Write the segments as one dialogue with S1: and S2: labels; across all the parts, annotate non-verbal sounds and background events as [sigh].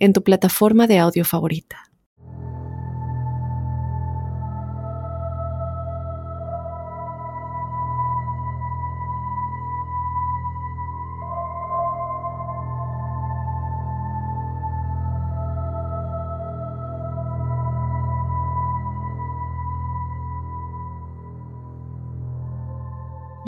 S1: en tu plataforma de audio favorita.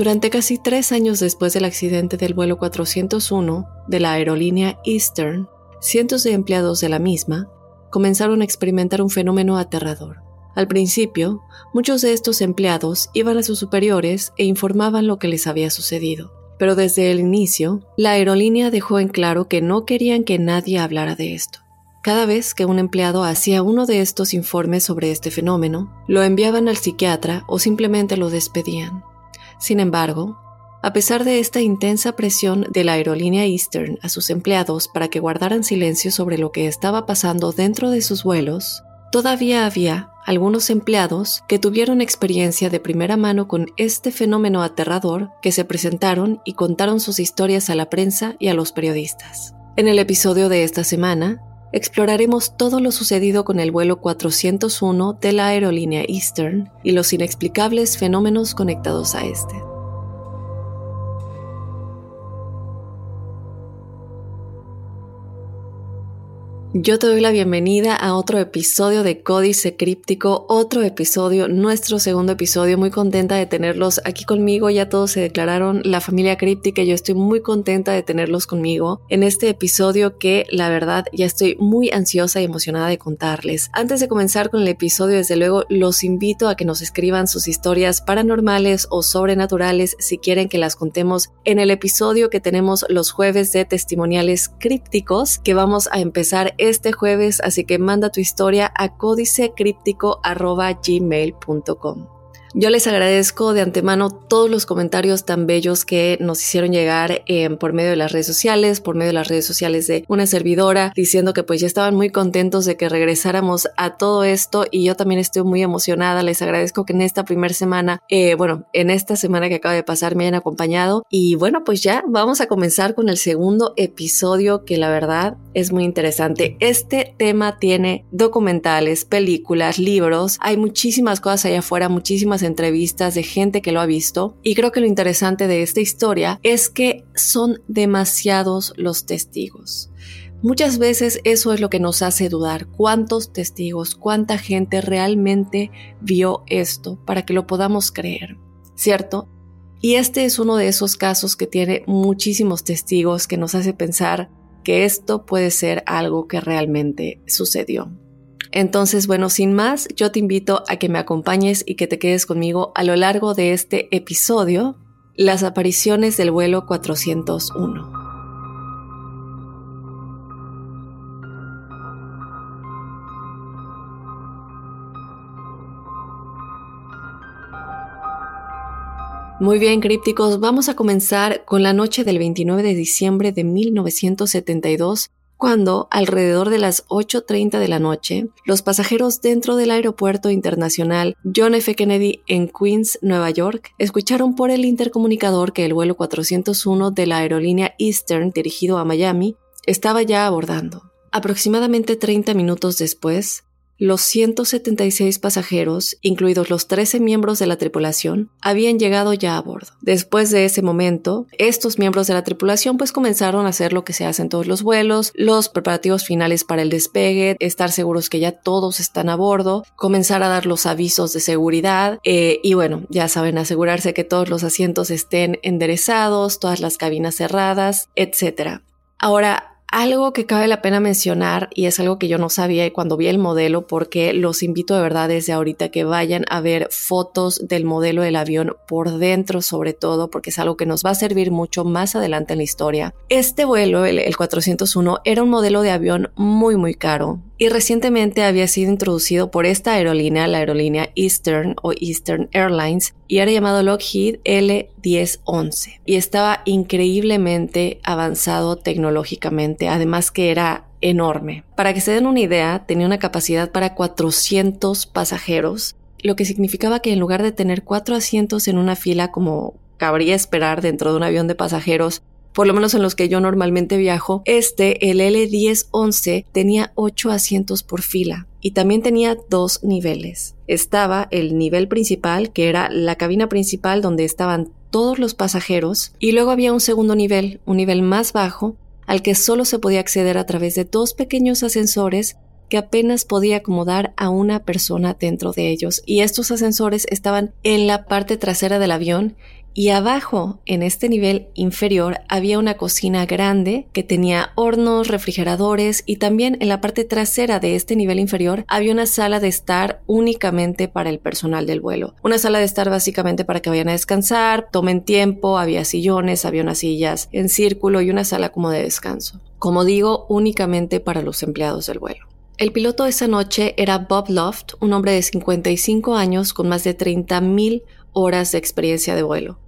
S1: Durante casi tres años después del accidente del vuelo 401 de la aerolínea Eastern, cientos de empleados de la misma comenzaron a experimentar un fenómeno aterrador. Al principio, muchos de estos empleados iban a sus superiores e informaban lo que les había sucedido. Pero desde el inicio, la aerolínea dejó en claro que no querían que nadie hablara de esto. Cada vez que un empleado hacía uno de estos informes sobre este fenómeno, lo enviaban al psiquiatra o simplemente lo despedían. Sin embargo, a pesar de esta intensa presión de la aerolínea Eastern a sus empleados para que guardaran silencio sobre lo que estaba pasando dentro de sus vuelos, todavía había algunos empleados que tuvieron experiencia de primera mano con este fenómeno aterrador que se presentaron y contaron sus historias a la prensa y a los periodistas. En el episodio de esta semana, exploraremos todo lo sucedido con el vuelo 401 de la aerolínea Eastern y los inexplicables fenómenos conectados a este. Yo te doy la bienvenida a otro episodio de Códice Críptico, otro episodio, nuestro segundo episodio. Muy contenta de tenerlos aquí conmigo. Ya todos se declararon la familia críptica y yo estoy muy contenta de tenerlos conmigo en este episodio que la verdad ya estoy muy ansiosa y emocionada de contarles. Antes de comenzar con el episodio, desde luego los invito a que nos escriban sus historias paranormales o sobrenaturales si quieren que las contemos en el episodio que tenemos los jueves de testimoniales crípticos que vamos a empezar este jueves, así que manda tu historia a códicecríptico.gmail.com. Yo les agradezco de antemano todos los comentarios tan bellos que nos hicieron llegar eh, por medio de las redes sociales, por medio de las redes sociales de una servidora, diciendo que pues ya estaban muy contentos de que regresáramos a todo esto y yo también estoy muy emocionada. Les agradezco que en esta primera semana, eh, bueno, en esta semana que acaba de pasar me hayan acompañado y bueno, pues ya vamos a comenzar con el segundo episodio que la verdad es muy interesante. Este tema tiene documentales, películas, libros, hay muchísimas cosas allá afuera, muchísimas entrevistas de gente que lo ha visto y creo que lo interesante de esta historia es que son demasiados los testigos. Muchas veces eso es lo que nos hace dudar cuántos testigos, cuánta gente realmente vio esto para que lo podamos creer, ¿cierto? Y este es uno de esos casos que tiene muchísimos testigos que nos hace pensar que esto puede ser algo que realmente sucedió. Entonces, bueno, sin más, yo te invito a que me acompañes y que te quedes conmigo a lo largo de este episodio, las apariciones del vuelo 401. Muy bien, crípticos, vamos a comenzar con la noche del 29 de diciembre de 1972 cuando, alrededor de las 8.30 de la noche, los pasajeros dentro del aeropuerto internacional John F. Kennedy en Queens, Nueva York, escucharon por el intercomunicador que el vuelo 401 de la aerolínea Eastern dirigido a Miami estaba ya abordando. Aproximadamente 30 minutos después, los 176 pasajeros, incluidos los 13 miembros de la tripulación, habían llegado ya a bordo. Después de ese momento, estos miembros de la tripulación pues comenzaron a hacer lo que se hace en todos los vuelos, los preparativos finales para el despegue, estar seguros que ya todos están a bordo, comenzar a dar los avisos de seguridad eh, y bueno, ya saben, asegurarse que todos los asientos estén enderezados, todas las cabinas cerradas, etc. Ahora, algo que cabe la pena mencionar y es algo que yo no sabía cuando vi el modelo porque los invito de verdad desde ahorita que vayan a ver fotos del modelo del avión por dentro sobre todo porque es algo que nos va a servir mucho más adelante en la historia. Este vuelo, el, el 401, era un modelo de avión muy muy caro y recientemente había sido introducido por esta aerolínea, la aerolínea Eastern o Eastern Airlines, y era llamado Lockheed L1011 y estaba increíblemente avanzado tecnológicamente, además que era enorme. Para que se den una idea, tenía una capacidad para 400 pasajeros, lo que significaba que en lugar de tener cuatro asientos en una fila como cabría esperar dentro de un avión de pasajeros, por lo menos en los que yo normalmente viajo, este, el L1011, tenía ocho asientos por fila y también tenía dos niveles. Estaba el nivel principal, que era la cabina principal donde estaban todos los pasajeros, y luego había un segundo nivel, un nivel más bajo, al que solo se podía acceder a través de dos pequeños ascensores que apenas podía acomodar a una persona dentro de ellos, y estos ascensores estaban en la parte trasera del avión y abajo, en este nivel inferior, había una cocina grande que tenía hornos, refrigeradores y también en la parte trasera de este nivel inferior había una sala de estar únicamente para el personal del vuelo. Una sala de estar básicamente para que vayan a descansar, tomen tiempo, había sillones, había unas sillas en círculo y una sala como de descanso. Como digo, únicamente para los empleados del vuelo. El piloto esa noche era Bob Loft, un hombre de 55 años con más de 30.000 horas de experiencia de vuelo.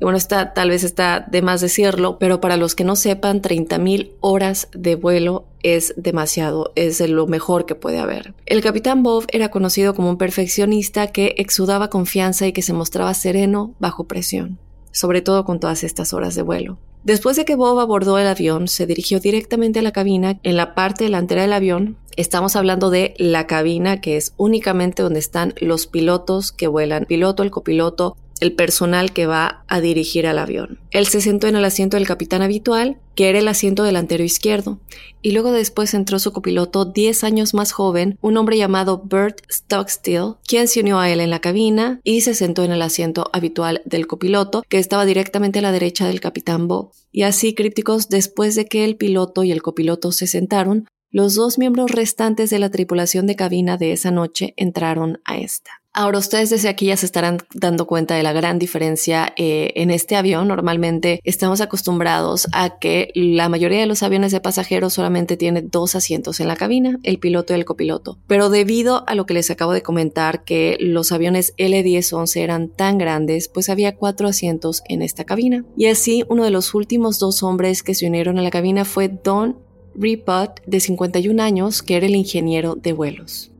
S1: Y bueno, está, tal vez está de más decirlo, pero para los que no sepan, 30.000 horas de vuelo es demasiado, es lo mejor que puede haber. El capitán Bob era conocido como un perfeccionista que exudaba confianza y que se mostraba sereno bajo presión, sobre todo con todas estas horas de vuelo. Después de que Bob abordó el avión, se dirigió directamente a la cabina. En la parte delantera del avión, estamos hablando de la cabina, que es únicamente donde están los pilotos que vuelan, piloto, el copiloto, el personal que va a dirigir al avión. Él se sentó en el asiento del capitán habitual, que era el asiento delantero izquierdo, y luego después entró su copiloto 10 años más joven, un hombre llamado Bert Stockstill, quien se unió a él en la cabina y se sentó en el asiento habitual del copiloto, que estaba directamente a la derecha del capitán Bob. Y así, crípticos, después de que el piloto y el copiloto se sentaron, los dos miembros restantes de la tripulación de cabina de esa noche entraron a esta. Ahora ustedes desde aquí ya se estarán dando cuenta de la gran diferencia eh, en este avión. Normalmente estamos acostumbrados a que la mayoría de los aviones de pasajeros solamente tiene dos asientos en la cabina, el piloto y el copiloto. Pero debido a lo que les acabo de comentar, que los aviones L1011 eran tan grandes, pues había cuatro asientos en esta cabina. Y así uno de los últimos dos hombres que se unieron a la cabina fue Don Ripot, de 51 años, que era el ingeniero de vuelos.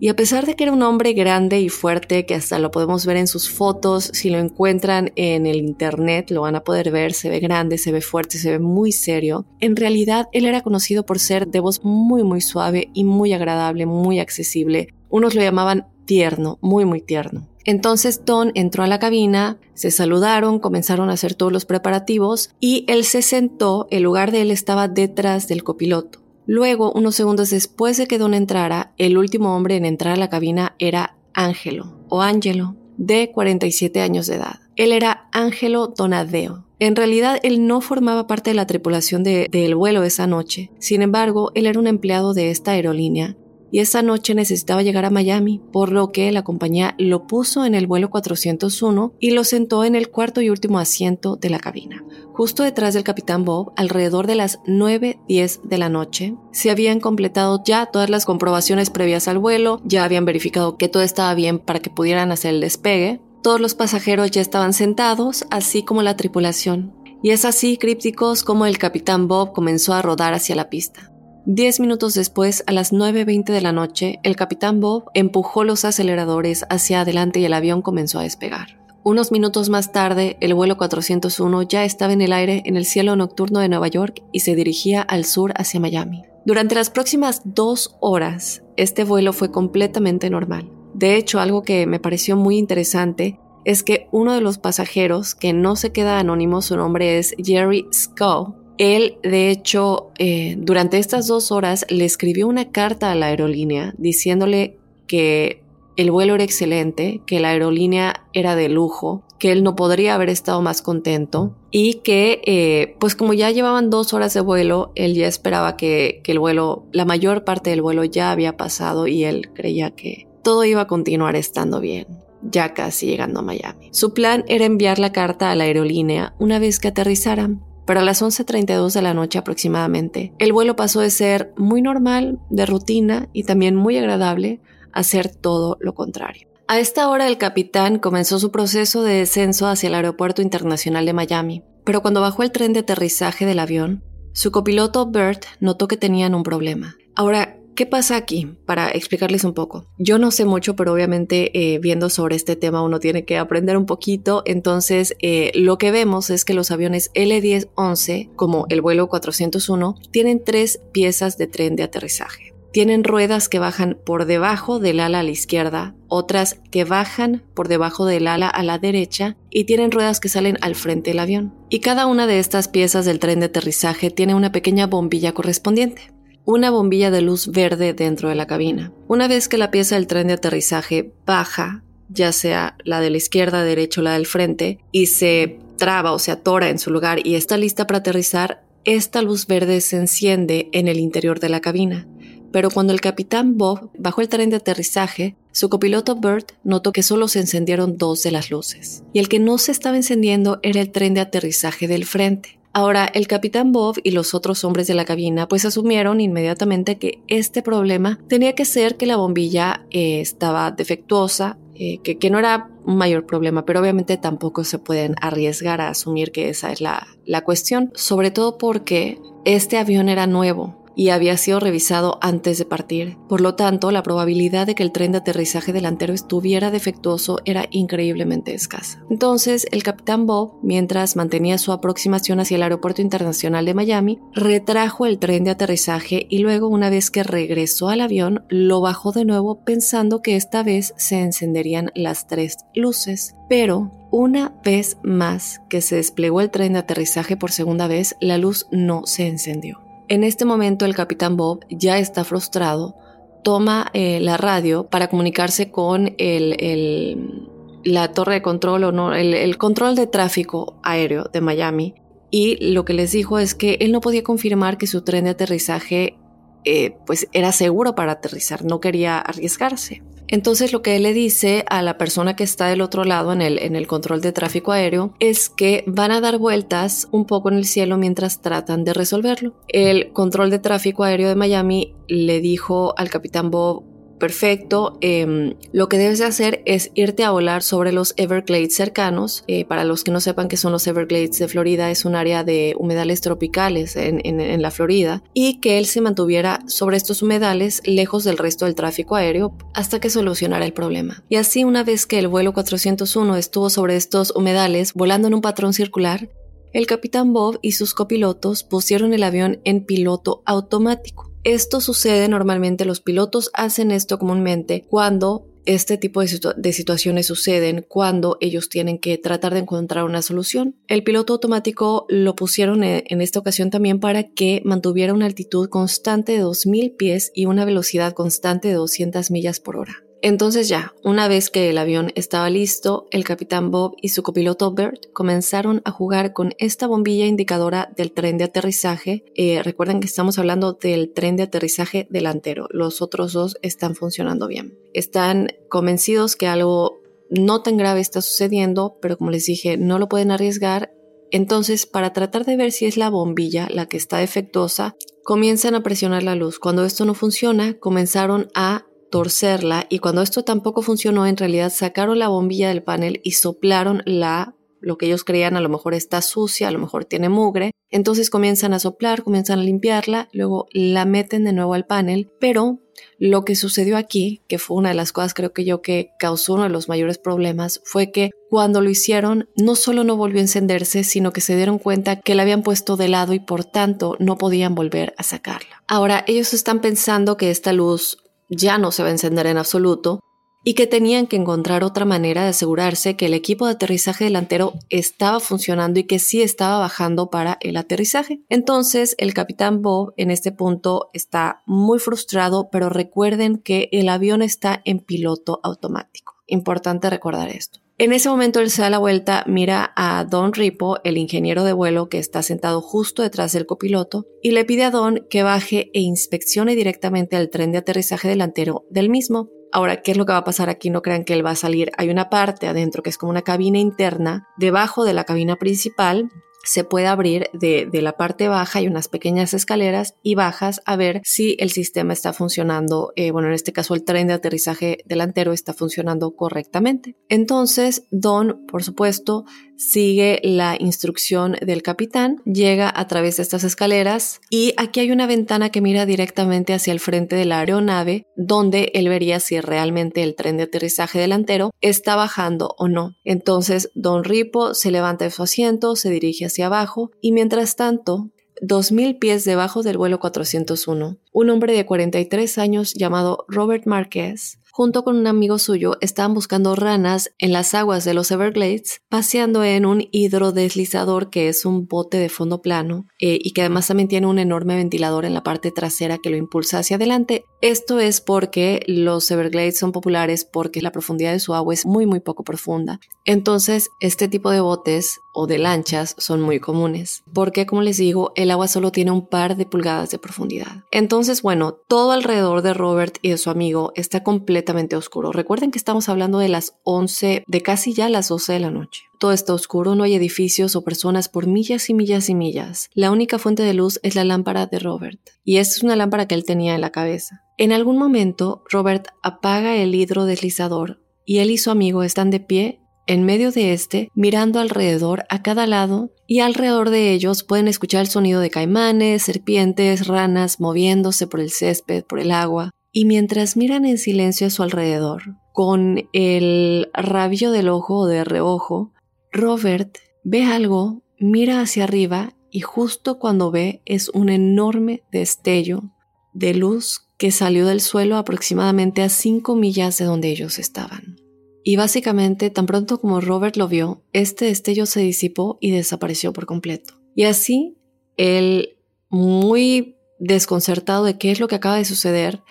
S1: Y a pesar de que era un hombre grande y fuerte, que hasta lo podemos ver en sus fotos, si lo encuentran en el internet lo van a poder ver, se ve grande, se ve fuerte, se ve muy serio, en realidad él era conocido por ser de voz muy muy suave y muy agradable, muy accesible. Unos lo llamaban tierno, muy muy tierno. Entonces Don entró a la cabina, se saludaron, comenzaron a hacer todos los preparativos y él se sentó, el lugar de él estaba detrás del copiloto. Luego, unos segundos después de que Don entrara, el último hombre en entrar a la cabina era Ángelo, o Ángelo, de 47 años de edad. Él era Ángelo Donadeo. En realidad, él no formaba parte de la tripulación del vuelo esa noche. Sin embargo, él era un empleado de esta aerolínea y esa noche necesitaba llegar a Miami, por lo que la compañía lo puso en el vuelo 401 y lo sentó en el cuarto y último asiento de la cabina. Justo detrás del capitán Bob, alrededor de las 9.10 de la noche, se habían completado ya todas las comprobaciones previas al vuelo, ya habían verificado que todo estaba bien para que pudieran hacer el despegue, todos los pasajeros ya estaban sentados, así como la tripulación. Y es así, crípticos, como el capitán Bob comenzó a rodar hacia la pista. Diez minutos después, a las 9.20 de la noche, el capitán Bob empujó los aceleradores hacia adelante y el avión comenzó a despegar. Unos minutos más tarde, el vuelo 401 ya estaba en el aire en el cielo nocturno de Nueva York y se dirigía al sur hacia Miami. Durante las próximas dos horas, este vuelo fue completamente normal. De hecho, algo que me pareció muy interesante es que uno de los pasajeros, que no se queda anónimo, su nombre es Jerry Scow, él, de hecho, eh, durante estas dos horas le escribió una carta a la aerolínea diciéndole que el vuelo era excelente, que la aerolínea era de lujo, que él no podría haber estado más contento y que, eh, pues como ya llevaban dos horas de vuelo, él ya esperaba que, que el vuelo, la mayor parte del vuelo ya había pasado y él creía que todo iba a continuar estando bien ya casi llegando a Miami. Su plan era enviar la carta a la aerolínea una vez que aterrizaran, pero a las 11.32 de la noche aproximadamente, el vuelo pasó de ser muy normal, de rutina y también muy agradable, a ser todo lo contrario. A esta hora el capitán comenzó su proceso de descenso hacia el Aeropuerto Internacional de Miami, pero cuando bajó el tren de aterrizaje del avión, su copiloto Bert notó que tenían un problema. Ahora, ¿Qué pasa aquí? Para explicarles un poco. Yo no sé mucho, pero obviamente eh, viendo sobre este tema uno tiene que aprender un poquito. Entonces, eh, lo que vemos es que los aviones L-1011, como el vuelo 401, tienen tres piezas de tren de aterrizaje. Tienen ruedas que bajan por debajo del ala a la izquierda, otras que bajan por debajo del ala a la derecha y tienen ruedas que salen al frente del avión. Y cada una de estas piezas del tren de aterrizaje tiene una pequeña bombilla correspondiente una bombilla de luz verde dentro de la cabina. Una vez que la pieza del tren de aterrizaje baja, ya sea la de la izquierda, derecha o la del frente, y se traba o se atora en su lugar y está lista para aterrizar, esta luz verde se enciende en el interior de la cabina. Pero cuando el capitán Bob bajó el tren de aterrizaje, su copiloto Bert notó que solo se encendieron dos de las luces. Y el que no se estaba encendiendo era el tren de aterrizaje del frente. Ahora, el capitán Bob y los otros hombres de la cabina pues asumieron inmediatamente que este problema tenía que ser que la bombilla eh, estaba defectuosa, eh, que, que, no era un mayor problema, pero obviamente tampoco se pueden arriesgar a asumir que esa es la, la cuestión, sobre todo porque este avión era nuevo y había sido revisado antes de partir. Por lo tanto, la probabilidad de que el tren de aterrizaje delantero estuviera defectuoso era increíblemente escasa. Entonces, el capitán Bob, mientras mantenía su aproximación hacia el Aeropuerto Internacional de Miami, retrajo el tren de aterrizaje y luego, una vez que regresó al avión, lo bajó de nuevo pensando que esta vez se encenderían las tres luces. Pero, una vez más que se desplegó el tren de aterrizaje por segunda vez, la luz no se encendió. En este momento el capitán Bob ya está frustrado, toma eh, la radio para comunicarse con el, la torre de control o no, el, control de tráfico aéreo de Miami y lo que les dijo es que él no podía confirmar que su tren de aterrizaje eh, pues era seguro para aterrizar, no quería arriesgarse. Entonces lo que él le dice a la persona que está del otro lado en el, en el control de tráfico aéreo es que van a dar vueltas un poco en el cielo mientras tratan de resolverlo. El control de tráfico aéreo de Miami le dijo al capitán Bob perfecto. Em, lo que debes de hacer es irte a volar sobre los Everglades cercanos. Eh, para los que no sepan qué son los Everglades de Florida, es un área de humedales tropicales en, en, la Florida. Y que él se mantuviera sobre estos humedales lejos del resto del tráfico aéreo hasta que solucionara el problema. Y así una vez que el vuelo 401 estuvo sobre estos humedales volando en un patrón circular, el capitán Bob y sus copilotos pusieron el avión en piloto automático. Esto sucede normalmente, los pilotos hacen esto comúnmente cuando este tipo de, situaciones suceden cuando ellos tienen que tratar de encontrar una solución. El piloto automático lo pusieron en, en, esta ocasión también para que mantuviera una altitud constante de 2.000 pies y una velocidad constante de 200 millas por hora. Entonces ya, una vez que el avión estaba listo, el capitán Bob y su copiloto Bert comenzaron a jugar con esta bombilla indicadora del tren de aterrizaje. Eh, recuerden que estamos hablando del tren de aterrizaje delantero. Los otros dos están funcionando bien. Están convencidos que algo no tan grave está sucediendo, pero como les dije, no lo pueden arriesgar. Entonces, para tratar de ver si es la bombilla la que está defectuosa, comienzan a presionar la luz. Cuando esto no funciona, comenzaron a torcerla y cuando esto tampoco funcionó, en realidad sacaron la bombilla del panel y soplaron la lo que ellos creían a lo mejor está sucia, a lo mejor tiene mugre. Entonces comienzan a soplar, comienzan a limpiarla, luego la meten de nuevo al panel, pero lo que sucedió aquí, que fue una de las cosas creo que yo que causó uno de los mayores problemas, fue que cuando lo hicieron no solo no volvió a encenderse, sino que se dieron cuenta que la habían puesto de lado y por tanto no podían volver a sacarla. Ahora, ellos están pensando que esta luz ya no se va a encender en absoluto y que tenían que encontrar otra manera de asegurarse que el equipo de aterrizaje delantero estaba funcionando y que sí estaba bajando para el aterrizaje. Entonces el capitán Bob en este punto está muy frustrado, pero recuerden que el avión está en piloto automático. Importante recordar esto. En ese momento él se da la vuelta, mira a Don Ripo, el ingeniero de vuelo que está sentado justo detrás del copiloto, y le pide a Don que baje e inspeccione directamente el tren de aterrizaje delantero del mismo. Ahora, ¿qué es lo que va a pasar aquí? No crean que él va a salir. Hay una parte adentro que es como una cabina interna, debajo de la cabina principal, se puede abrir de, de, la parte baja, hay unas pequeñas escaleras y bajas a ver si el sistema está funcionando, eh, bueno, en este caso el tren de aterrizaje delantero está funcionando correctamente. Entonces, Don, por supuesto, sigue la instrucción del capitán, llega a través de estas escaleras y aquí hay una ventana que mira directamente hacia el frente de la aeronave donde él vería si realmente el tren de aterrizaje delantero está bajando o no. Entonces, Don Ripo se levanta de su asiento, se dirige hacia abajo y mientras tanto, 2.000 pies debajo del vuelo 401, un hombre de 43 años llamado Robert Marquez junto con un amigo suyo, estaban buscando ranas en las aguas de los Everglades, paseando en un hidrodeslizador que es un bote de fondo plano eh, y que además también tiene un enorme ventilador en la parte trasera que lo impulsa hacia adelante. Esto es porque los Everglades son populares porque la profundidad de su agua es muy muy poco profunda. Entonces, este tipo de botes o de lanchas son muy comunes, porque como les digo, el agua solo tiene un par de pulgadas de profundidad. Entonces, bueno, todo alrededor de Robert y de su amigo está completamente oscuro. Recuerden que estamos hablando de las 11, de casi ya las 12 de la noche. Todo está oscuro, no hay edificios o personas por millas y millas y millas. La única fuente de luz es la lámpara de Robert, y es una lámpara que él tenía en la cabeza. En algún momento, Robert apaga el hidrodeslizador y él y su amigo están de pie en medio de este, mirando alrededor a cada lado, y alrededor de ellos pueden escuchar el sonido de caimanes, serpientes, ranas moviéndose por el césped, por el agua, y mientras miran en silencio a su alrededor, con el rabillo del ojo o de reojo, Robert ve algo, mira hacia arriba y justo cuando ve es un enorme destello de luz que salió del suelo aproximadamente a cinco millas de donde ellos estaban. Y básicamente, tan pronto como Robert lo vio, este destello se disipó y desapareció por completo. Y así, él, muy desconcertado de qué es lo que acaba de suceder,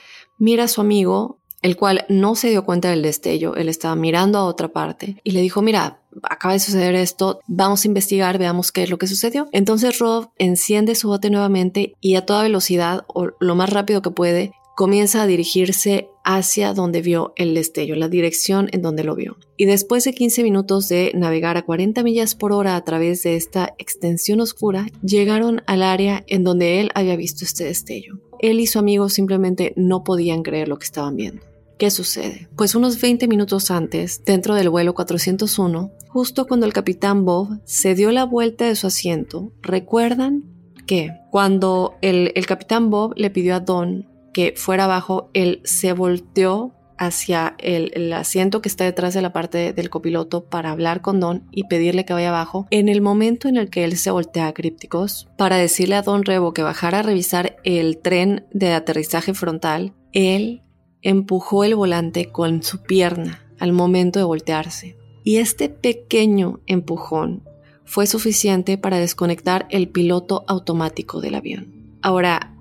S1: mira a su amigo, el cual no se dio cuenta del destello, él estaba mirando a otra parte y le dijo, mira, acaba de suceder esto, vamos a investigar, veamos qué es lo que sucedió. Entonces Rob enciende su bote nuevamente y a toda velocidad, o lo más rápido que puede, comienza a dirigirse hacia donde vio el destello, la dirección en donde lo vio. Y después de 15 minutos de navegar a 40 millas por hora a través de esta extensión oscura, llegaron al área en donde él había visto este destello. Él y su amigo simplemente no podían creer lo que estaban viendo. ¿Qué sucede? Pues unos 20 minutos antes, dentro del vuelo 401, justo cuando el capitán Bob se dio la vuelta de su asiento, recuerdan que cuando el, el capitán Bob le pidió a Don que fuera abajo, él se volteó hacia el, asiento que está detrás de la parte del copiloto para hablar con Don y pedirle que vaya abajo. En el momento en el que él se voltea a Crípticos para decirle a Don Rebo que bajara a revisar el tren de aterrizaje frontal, él empujó el volante con su pierna al momento de voltearse. Y este pequeño empujón fue suficiente para desconectar el piloto automático del avión. Ahora,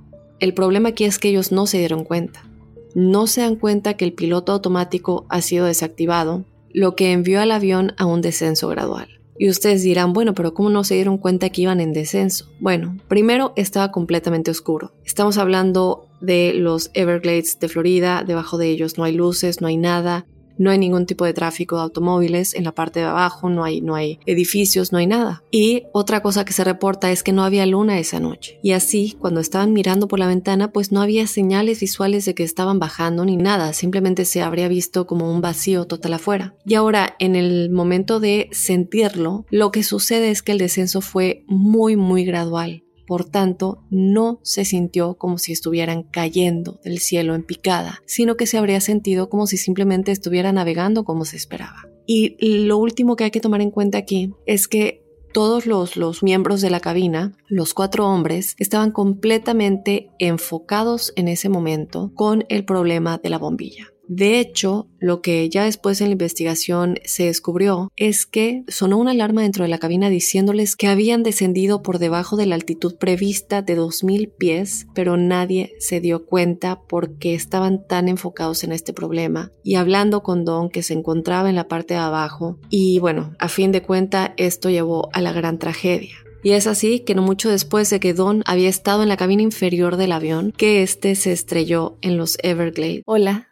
S1: el problema aquí es que ellos no se dieron cuenta. No se dan cuenta que el piloto automático ha sido desactivado, lo que envió al avión a un descenso gradual. Y ustedes dirán, bueno, pero ¿cómo no se dieron cuenta que iban en descenso? Bueno, primero estaba completamente oscuro. Estamos hablando de los Everglades de Florida, debajo de ellos no hay luces, no hay nada, no hay ningún tipo de tráfico de automóviles en la parte de abajo, no hay, no hay edificios, no hay nada. Y otra cosa que se reporta es que no había luna esa noche. Y así, cuando estaban mirando por la ventana, pues no había señales visuales de que estaban bajando ni nada, simplemente se habría visto como un vacío total afuera. Y ahora, en el momento de sentirlo, lo que sucede es que el descenso fue muy, muy gradual. Por tanto, no se sintió como si estuvieran cayendo del cielo en picada, sino que se habría sentido como si simplemente estuviera navegando como se esperaba. Y lo último que hay que tomar en cuenta aquí es que todos los, los, miembros de la cabina, los cuatro hombres, estaban completamente enfocados en ese momento con el problema de la bombilla. De hecho, lo que ya después en la investigación se descubrió es que sonó una alarma dentro de la cabina diciéndoles que habían descendido por debajo de la altitud prevista de 2.000 pies, pero nadie se dio cuenta porque estaban tan enfocados en este problema y hablando con Don que se encontraba en la parte de abajo y bueno, a fin de cuenta esto llevó a la gran tragedia. Y es así que no mucho después de que Don había estado en la cabina inferior del avión, que este se estrelló en los Everglades. Hola,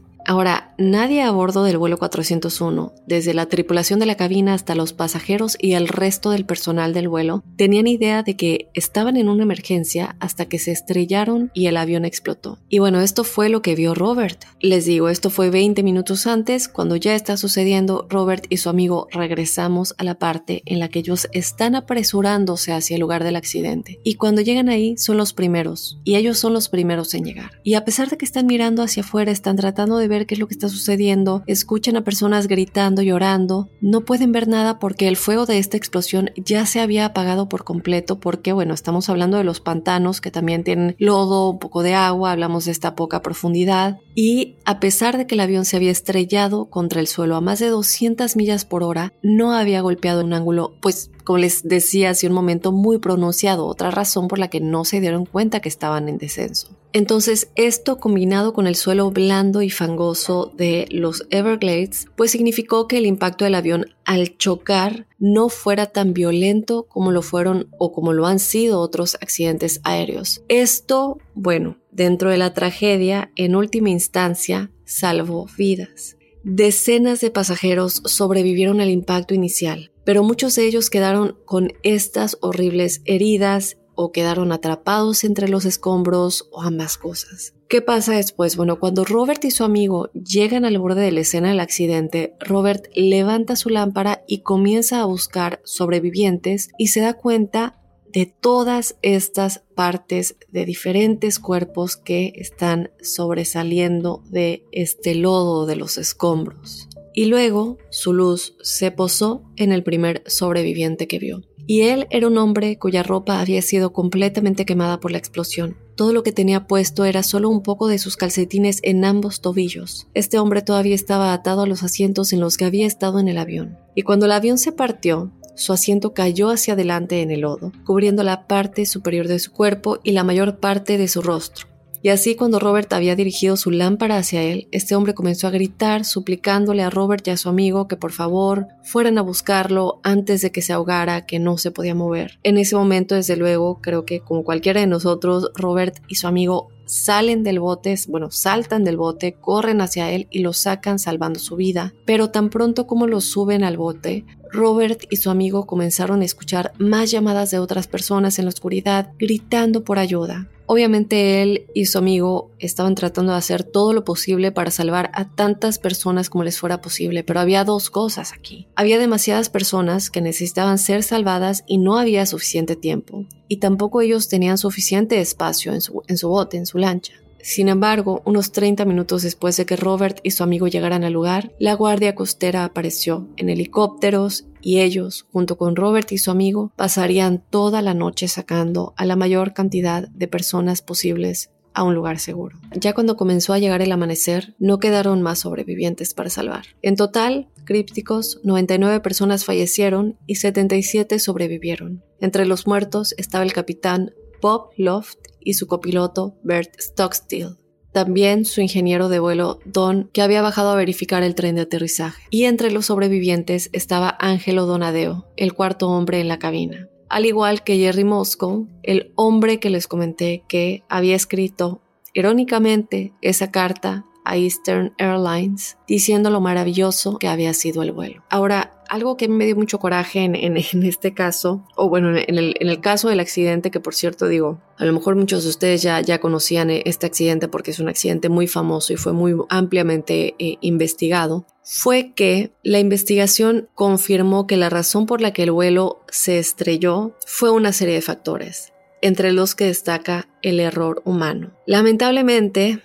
S1: Ahora, nadie a bordo del vuelo 401, desde la tripulación de la cabina hasta los pasajeros y el resto del personal del vuelo, tenían idea de que estaban en una emergencia hasta que se estrellaron y el avión explotó. Y bueno, esto fue lo que vio Robert. Les digo, esto fue 20 minutos antes, cuando ya está sucediendo, Robert y su amigo regresamos a la parte en la que ellos están apresurándose hacia el lugar del accidente. Y cuando llegan ahí, son los primeros, y ellos son los primeros en llegar. Y a pesar de que están mirando hacia afuera, están tratando de ver qué es lo que está sucediendo, escuchan a personas gritando, llorando, no pueden ver nada porque el fuego de esta explosión ya se había apagado por completo porque, bueno, estamos hablando de los pantanos que también tienen lodo, un poco de agua, hablamos de esta poca profundidad y a pesar de que el avión se había estrellado contra el suelo a más de 200 millas por hora, no había golpeado un ángulo, pues como les decía hace un momento, muy pronunciado, otra razón por la que no se dieron cuenta que estaban en descenso. Entonces, esto combinado con el suelo blando y fangoso de los Everglades, pues significó que el impacto del avión al chocar no fuera tan violento como lo fueron o como lo han sido otros accidentes aéreos. Esto, bueno, dentro de la tragedia, en última instancia, salvó vidas. Decenas de pasajeros sobrevivieron al impacto inicial, pero muchos de ellos quedaron con estas horribles heridas o quedaron atrapados entre los escombros o ambas cosas. ¿Qué pasa después? Bueno, cuando Robert y su amigo llegan al borde de la escena del accidente, Robert levanta su lámpara y comienza a buscar sobrevivientes y se da cuenta de todas estas partes de diferentes cuerpos que están sobresaliendo de este lodo de los escombros. Y luego su luz se posó en el primer sobreviviente que vio. Y él era un hombre cuya ropa había sido completamente quemada por la explosión. Todo lo que tenía puesto era solo un poco de sus calcetines en ambos tobillos. Este hombre todavía estaba atado a los asientos en los que había estado en el avión. Y cuando el avión se partió, su asiento cayó hacia adelante en el lodo, cubriendo la parte superior de su cuerpo y la mayor parte de su rostro. Y así cuando Robert había dirigido su lámpara hacia él, este hombre comenzó a gritar, suplicándole a Robert y a su amigo que por favor fueran a buscarlo antes de que se ahogara, que no se podía mover. En ese momento, desde luego, creo que como cualquiera de nosotros, Robert y su amigo salen del bote, bueno, saltan del bote, corren hacia él y lo sacan salvando su vida. Pero tan pronto como lo suben al bote, Robert y su amigo comenzaron a escuchar más llamadas de otras personas en la oscuridad gritando por ayuda. Obviamente él y su amigo estaban tratando de hacer todo lo posible para salvar a tantas personas como les fuera posible, pero había dos cosas aquí. Había demasiadas personas que necesitaban ser salvadas y no había suficiente tiempo, y tampoco ellos tenían suficiente espacio en su, en su bote, en su lancha. Sin embargo, unos 30 minutos después de que Robert y su amigo llegaran al lugar, la guardia costera apareció en helicópteros y ellos, junto con Robert y su amigo, pasarían toda la noche sacando a la mayor cantidad de personas posibles a un lugar seguro. Ya cuando comenzó a llegar el amanecer, no quedaron más sobrevivientes para salvar. En total, crípticos, 99 personas fallecieron y 77 sobrevivieron. Entre los muertos estaba el capitán Bob Loft y su copiloto Bert Stockstill. También su ingeniero de vuelo Don, que había bajado a verificar el tren de aterrizaje. Y entre los sobrevivientes estaba Angelo Donadeo, el cuarto hombre en la cabina. Al igual que Jerry Moscow, el hombre que les comenté que había escrito irónicamente esa carta a Eastern Airlines diciendo lo maravilloso que había sido el vuelo. Ahora, algo que me dio mucho coraje en, [laughs] este caso, o bueno, en el, caso del accidente, que por cierto digo, a lo mejor muchos de ustedes ya, ya conocían este accidente porque es un accidente muy famoso y fue muy ampliamente eh, investigado, fue que la investigación confirmó que la razón por la que el vuelo se estrelló fue una serie de factores, entre los que destaca el error humano. Lamentablemente,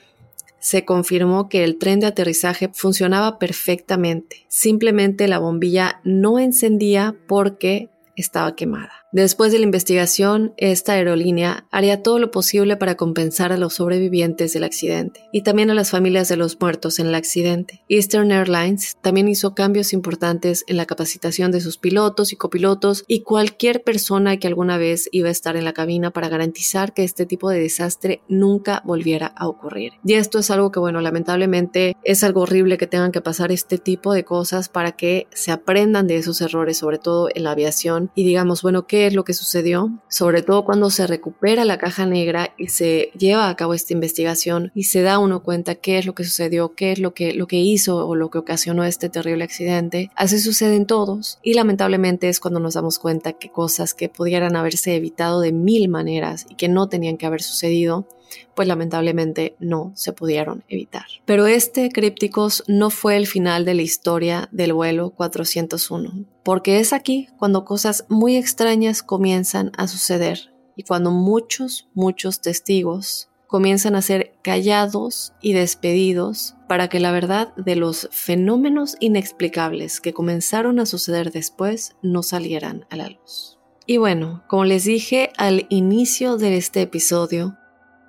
S1: se confirmó que el tren de aterrizaje funcionaba perfectamente. Simplemente la bombilla no encendía porque estaba quemada. Después de la investigación, esta aerolínea haría todo lo posible para compensar a los sobrevivientes del accidente y también a las familias de los muertos en el accidente. Eastern Airlines también hizo cambios importantes en la capacitación de sus pilotos y copilotos y cualquier persona que alguna vez iba a estar en la cabina para garantizar que este tipo de desastre nunca volviera a ocurrir. Y esto es algo que, bueno, lamentablemente es algo horrible que tengan que pasar este tipo de cosas para que se aprendan de esos errores, sobre todo en la aviación, y digamos, bueno, ¿qué es lo que sucedió? Sobre todo cuando se recupera la caja negra y se lleva a cabo esta investigación y se da uno cuenta qué es lo que sucedió, qué es lo que, lo que hizo o lo que ocasionó este terrible accidente. Así sucede en todos y lamentablemente es cuando nos damos cuenta que cosas que pudieran haberse evitado de mil maneras y que no tenían que haber sucedido pues lamentablemente no se pudieron evitar. Pero este Crípticos no fue el final de la historia del vuelo 401, porque es aquí cuando cosas muy extrañas comienzan a suceder y cuando muchos, muchos testigos comienzan a ser callados y despedidos para que la verdad de los fenómenos inexplicables que comenzaron a suceder después no salieran a la luz. Y bueno, como les dije al inicio de este episodio,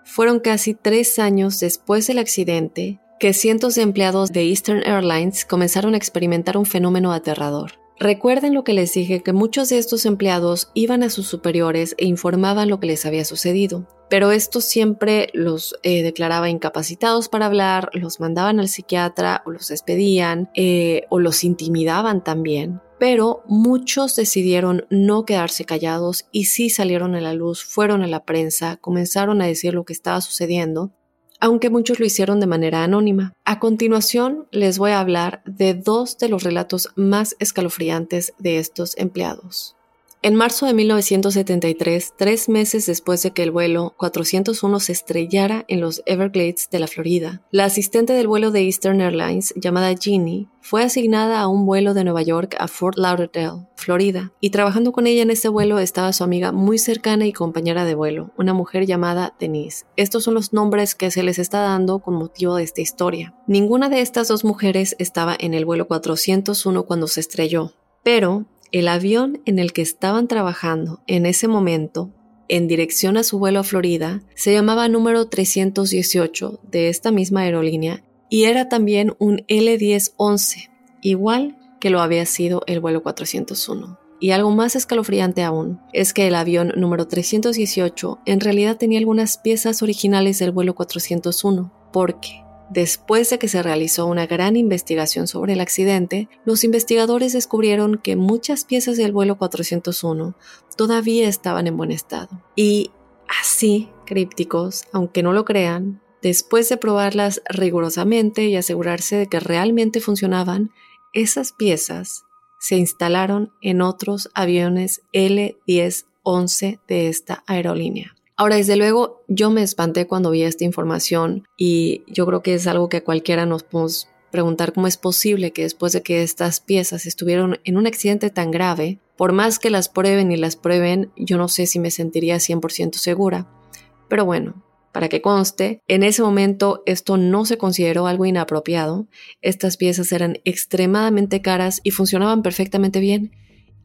S1: fueron casi tres años después del accidente que cientos de empleados de Eastern Airlines comenzaron a experimentar un fenómeno aterrador. Recuerden lo que les dije, que muchos de estos empleados iban a sus superiores e informaban lo que les había sucedido, pero estos siempre los eh, declaraba incapacitados para hablar, los mandaban al psiquiatra o los despedían eh, o los intimidaban también pero muchos decidieron no quedarse callados y sí salieron a la luz, fueron a la prensa, comenzaron a decir lo que estaba sucediendo, aunque muchos lo hicieron de manera anónima. A continuación les voy a hablar de dos de los relatos más escalofriantes de estos empleados. En marzo de 1973, tres meses después de que el vuelo 401 se estrellara en los Everglades de la Florida, la asistente del vuelo de Eastern Airlines, llamada Jeannie, fue asignada a un vuelo de Nueva York a Fort Lauderdale, Florida, y trabajando con ella en ese vuelo estaba su amiga muy cercana y compañera de vuelo, una mujer llamada Denise. Estos son los nombres que se les está dando con motivo de esta historia. Ninguna de estas dos mujeres estaba en el vuelo 401 cuando se estrelló, pero el avión en el que estaban trabajando en ese momento, en dirección a su vuelo a Florida, se llamaba número 318 de esta misma aerolínea y era también un L1011, igual que lo había sido el vuelo 401. Y algo más escalofriante aún es que el avión número 318 en realidad tenía algunas piezas originales del vuelo 401, porque Después de que se realizó una gran investigación sobre el accidente, los investigadores descubrieron que muchas piezas del vuelo 401 todavía estaban en buen estado. Y así, crípticos, aunque no lo crean, después de probarlas rigurosamente y asegurarse de que realmente funcionaban, esas piezas se instalaron en otros aviones L-1011 de esta aerolínea. Ahora, desde luego, yo me espanté cuando vi esta información y yo creo que es algo que cualquiera nos podemos preguntar cómo es posible que después de que estas piezas estuvieron en un accidente tan grave, por más que las prueben y las prueben, yo no sé si me sentiría 100% segura. Pero bueno, para que conste, en ese momento esto no se consideró algo inapropiado, estas piezas eran extremadamente caras y funcionaban perfectamente bien.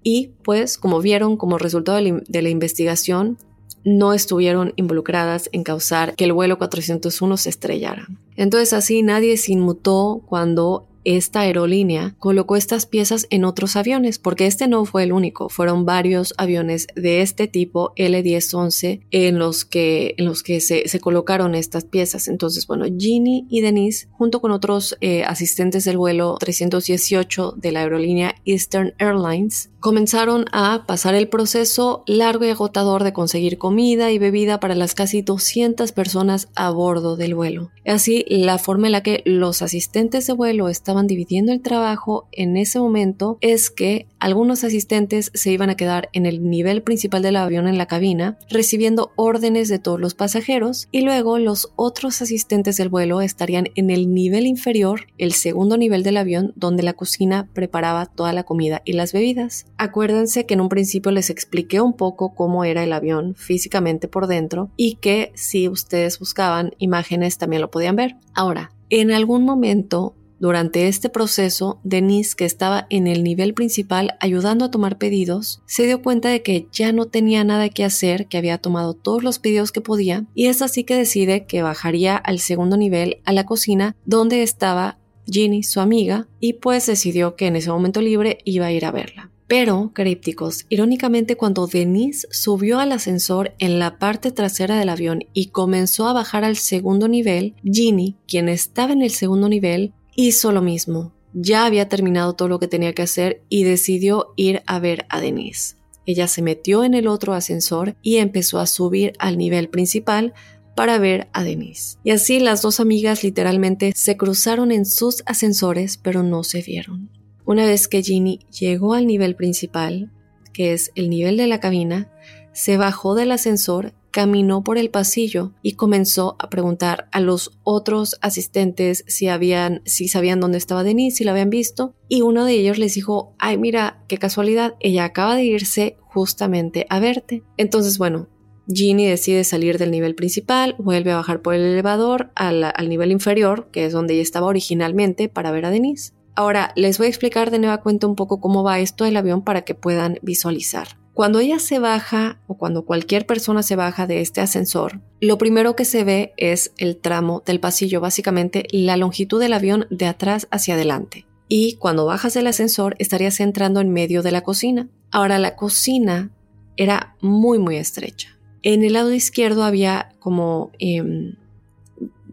S1: Y pues, como vieron, como resultado de la investigación, no estuvieron involucradas en causar que el vuelo 401 se estrellara. Entonces así nadie se inmutó cuando esta aerolínea colocó estas piezas en otros aviones, porque este no fue el único, fueron varios aviones de este tipo L1011 en los que, en los que se, colocaron estas piezas. Entonces, bueno, Ginny y Denise, junto con otros eh, asistentes del vuelo 318 de la aerolínea Eastern Airlines, comenzaron a pasar el proceso largo y agotador de conseguir comida y bebida para las casi 200 personas a bordo del vuelo. Así, la forma en la que los asistentes de vuelo estaban dividiendo el trabajo en ese momento es que algunos asistentes se iban a quedar en el nivel principal del avión en la cabina, recibiendo órdenes de todos los pasajeros, y luego los otros asistentes del vuelo estarían en el nivel inferior, el segundo nivel del avión, donde la cocina preparaba toda la comida y las bebidas. Acuérdense que en un principio les expliqué un poco cómo era el avión físicamente por dentro y que si ustedes buscaban imágenes también lo podían ver. Ahora, en algún momento Durante este proceso, Denise, que estaba en el nivel principal ayudando a tomar pedidos, se dio cuenta de que ya no tenía nada que hacer, que había tomado todos los pedidos que podía, y es así que decide que bajaría al segundo nivel a la cocina donde estaba Ginny, su amiga, y pues decidió que en ese momento libre iba a ir a verla. Pero, crípticos, irónicamente cuando Denise subió al ascensor en la parte trasera del avión y comenzó a bajar al segundo nivel, Ginny, quien estaba en el segundo nivel, hizo lo mismo. Ya había terminado todo lo que tenía que hacer y decidió ir a ver a Denise. Ella se metió en el otro ascensor y empezó a subir al nivel principal para ver a Denise. Y así las dos amigas literalmente se cruzaron en sus ascensores pero no se vieron. Una vez que Ginny llegó al nivel principal, que es el nivel de la cabina, se bajó del ascensor, caminó por el pasillo y comenzó a preguntar a los otros asistentes si habían, si sabían dónde estaba Denise, si la habían visto, y uno de ellos les dijo, ay mira, qué casualidad, ella acaba de irse justamente a verte. Entonces, bueno, Ginny decide salir del nivel principal, vuelve a bajar por el elevador al, al nivel inferior, que es donde ella estaba originalmente, para ver a Denise. Ahora, les voy a explicar de nueva cuenta un poco cómo va esto del avión para que puedan visualizar. Cuando ella se baja o cuando cualquier persona se baja de este ascensor, lo primero que se ve es el tramo del pasillo, básicamente la longitud del avión de atrás hacia adelante. Y cuando bajas del ascensor estarías entrando en medio de la cocina. Ahora la cocina era muy muy estrecha. En el lado izquierdo había como em,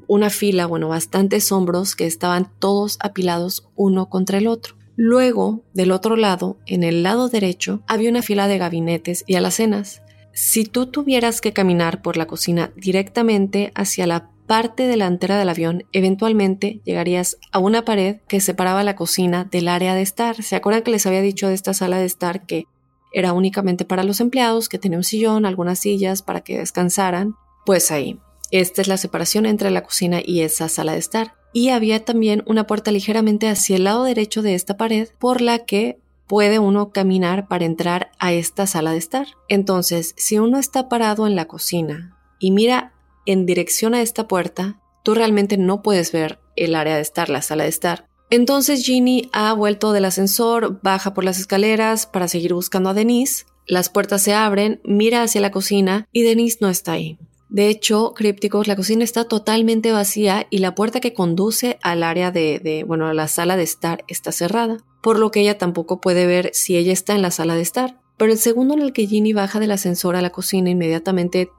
S1: una fila, bueno, bastantes hombros que estaban todos apilados uno contra el otro. Luego, del otro lado, en el lado derecho, había una fila de gabinetes y alacenas. Si tú tuvieras que caminar por la cocina directamente hacia la parte delantera del avión, eventualmente llegarías a una pared que separaba la cocina del área de estar. ¿Se acuerdan que les había dicho de esta sala de estar que era únicamente para los empleados, que tenía un sillón, algunas sillas para que descansaran? Pues ahí. Esta es la separación entre la cocina y esa sala de estar. Y había también una puerta ligeramente hacia el lado derecho de esta pared por la que puede uno caminar para entrar a esta sala de estar. Entonces, si uno está parado en la cocina y mira en dirección a esta puerta, tú realmente no puedes ver el área de estar, la sala de estar. Entonces Ginny ha vuelto del ascensor, baja por las escaleras para seguir buscando a Denise. Las puertas se abren, mira hacia la cocina y Denise no está ahí. De hecho, crípticos, la cocina está totalmente vacía y la puerta que conduce al área de, bueno, a la sala de estar está cerrada, por lo que ella tampoco puede ver si ella está en la sala de estar. Pero el segundo en el que Ginny baja del ascensor a la cocina inmediatamente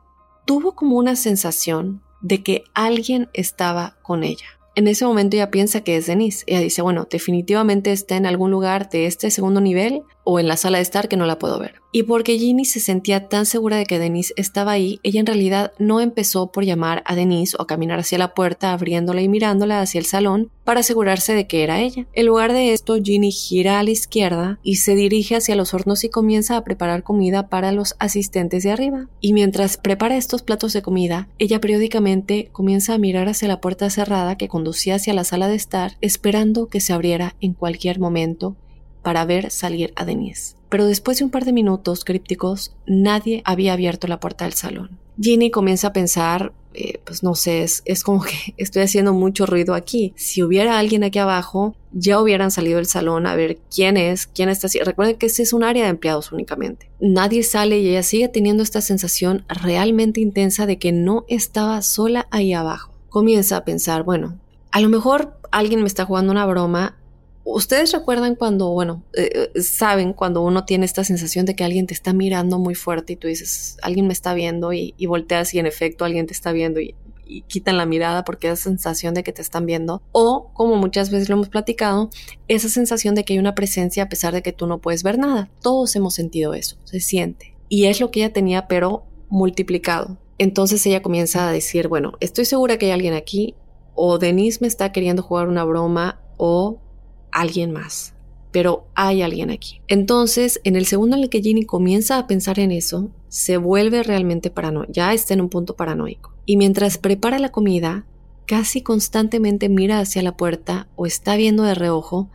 S1: tuvo como una sensación de que alguien estaba con ella. En ese momento ella piensa que es Denise. Ella dice, bueno, definitivamente está en algún lugar de este segundo nivel o en la sala de estar que no la puedo ver. Y porque Ginny se sentía tan segura de que Denise estaba ahí, ella en realidad no empezó por llamar a Denise o caminar hacia la puerta abriéndola y mirándola hacia el salón para asegurarse de que era ella. En lugar de esto, Ginny gira a la izquierda y se dirige hacia los hornos y comienza a preparar comida para los asistentes de arriba. Y mientras prepara estos platos de comida, ella periódicamente comienza a mirar hacia la puerta cerrada que conducía hacia la sala de estar, esperando que se abriera en cualquier momento para ver salir a Denise. Pero después de un par de minutos crípticos, nadie había abierto la puerta del salón. Ginny comienza a pensar, eh, pues no sé, es, como que [laughs] estoy haciendo mucho ruido aquí. Si hubiera alguien aquí abajo, ya hubieran salido del salón a ver quién es, quién está así. Recuerden que este es un área de empleados únicamente. Nadie sale y ella sigue teniendo esta sensación realmente intensa de que no estaba sola ahí abajo. Comienza a pensar, bueno, a lo mejor alguien me está jugando una broma Ustedes recuerdan cuando, bueno, eh, eh, saben cuando uno tiene esta sensación de que alguien te está mirando muy fuerte y tú dices, alguien me está viendo y, volteas y en efecto alguien te está viendo y, y quitan la mirada porque esa sensación de que te están viendo. O, como muchas veces lo hemos platicado, esa sensación de que hay una presencia a pesar de que tú no puedes ver nada. Todos hemos sentido eso, se siente. Y es lo que ella tenía, pero multiplicado. Entonces ella comienza a decir, bueno, estoy segura que hay alguien aquí, o Denise me está queriendo jugar una broma, o alguien más, pero hay alguien aquí. Entonces, en el segundo en el que Ginny comienza a pensar en eso, se vuelve realmente paranoico, ya está en un punto paranoico. Y mientras prepara la comida, casi constantemente mira hacia la puerta o está viendo de reojo,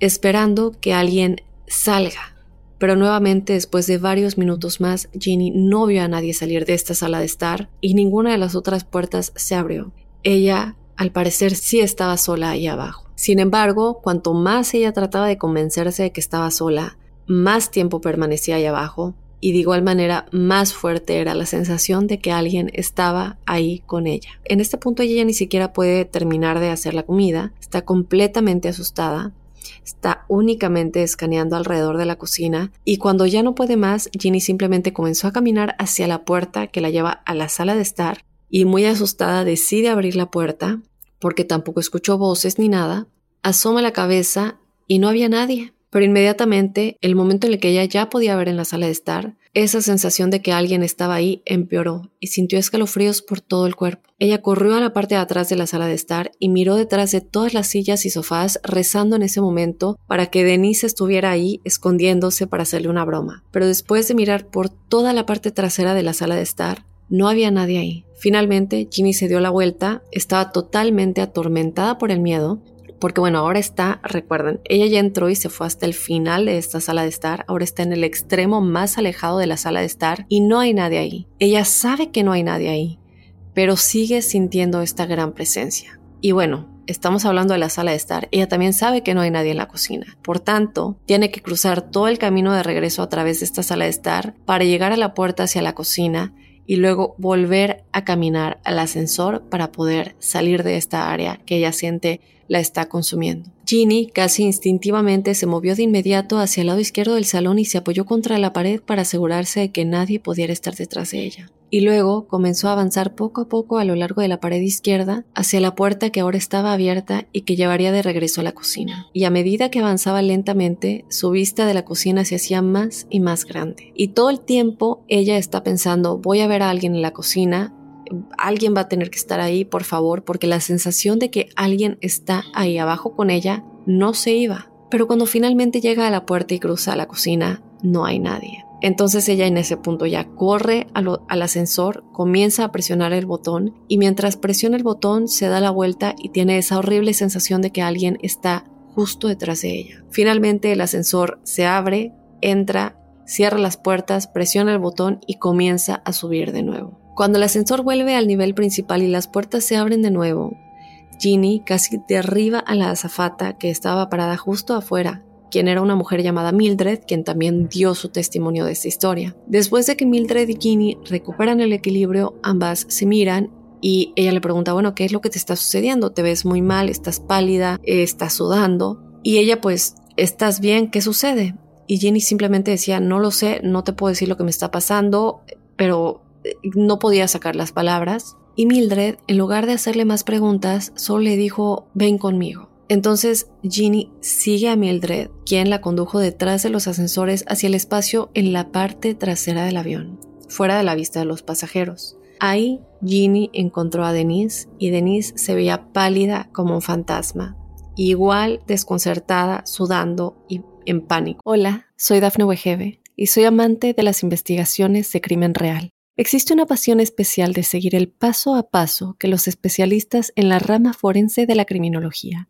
S1: esperando que alguien salga. Pero nuevamente, después de varios minutos más, Ginny no vio a nadie salir de esta sala de estar y ninguna de las otras puertas se abrió. Ella, al parecer, sí estaba sola ahí abajo. Sin embargo, cuanto más ella trataba de convencerse de que estaba sola, más tiempo permanecía ahí abajo y de igual manera más fuerte era la sensación de que alguien estaba ahí con ella. En este punto ella ni siquiera puede terminar de hacer la comida, está completamente asustada, está únicamente escaneando alrededor de la cocina y cuando ya no puede más, Ginny simplemente comenzó a caminar hacia la puerta que la lleva a la sala de estar y muy asustada decide abrir la puerta porque tampoco escuchó voces ni nada, asoma la cabeza y no había nadie. Pero inmediatamente, el momento en el que ella ya podía ver en la sala de estar, esa sensación de que alguien estaba ahí empeoró y sintió escalofríos por todo el cuerpo. Ella corrió a la parte de atrás de la sala de estar y miró detrás de todas las sillas y sofás rezando en ese momento para que Denise estuviera ahí escondiéndose para hacerle una broma. Pero después de mirar por toda la parte trasera de la sala de estar, no había nadie ahí. Finalmente, Ginny se dio la vuelta, estaba totalmente atormentada por el miedo porque bueno, ahora está, recuerden, ella ya entró y se fue hasta el final de esta sala de estar, ahora está en el extremo más alejado de la sala de estar y no hay nadie ahí. Ella sabe que no hay nadie ahí, pero sigue sintiendo esta gran presencia. Y bueno, estamos hablando de la sala de estar, ella también sabe que no hay nadie en la cocina. Por tanto, tiene que cruzar todo el camino de regreso a través de esta sala de estar para llegar a la puerta hacia la cocina y luego volver a caminar al ascensor para poder salir de esta área que ella siente la está consumiendo. Ginny casi instintivamente se movió de inmediato hacia el lado izquierdo del salón y se apoyó contra la pared para asegurarse de que nadie pudiera estar detrás de ella. Y luego comenzó a avanzar poco a poco a lo largo de la pared izquierda hacia la puerta que ahora estaba abierta y que llevaría de regreso a la cocina. Y a medida que avanzaba lentamente, su vista de la cocina se hacía más y más grande. Y todo el tiempo ella está pensando, voy a ver a alguien en la cocina, alguien va a tener que estar ahí, por favor, porque la sensación de que alguien está ahí abajo con ella no se iba. Pero cuando finalmente llega a la puerta y cruza a la cocina, no hay nadie. Entonces ella en ese punto ya corre al ascensor, comienza a presionar el botón y mientras presiona el botón se da la vuelta y tiene esa horrible sensación de que alguien está justo detrás de ella. Finalmente el ascensor se abre, entra, cierra las puertas, presiona el botón y comienza a subir de nuevo. Cuando el ascensor vuelve al nivel principal y las puertas se abren de nuevo, Ginny casi derriba a la azafata que estaba parada justo afuera, quien era una mujer llamada Mildred, quien también dio su testimonio de esta historia. Después de que Mildred y Ginny recuperan el equilibrio, ambas se miran y ella le pregunta, bueno, ¿qué es lo que te está sucediendo? ¿Te ves muy mal? ¿Estás pálida? ¿Estás sudando? Y ella pues, ¿estás bien? ¿Qué sucede? Y Ginny simplemente decía, no lo sé, no te puedo decir lo que me está pasando, pero no podía sacar las palabras. Y Mildred, en lugar de hacerle más preguntas, solo le dijo, ven conmigo. Entonces Ginny sigue a Mildred, quien la condujo detrás de los ascensores hacia el espacio en la parte trasera del avión, fuera de la vista de los pasajeros. Ahí Ginny encontró a Denise y Denise se veía pálida como un fantasma, igual desconcertada, sudando y en pánico. Hola, soy Dafne Wegebe y soy amante de las investigaciones de crimen real. Existe una pasión especial de seguir el paso a paso que los especialistas en la rama forense de la criminología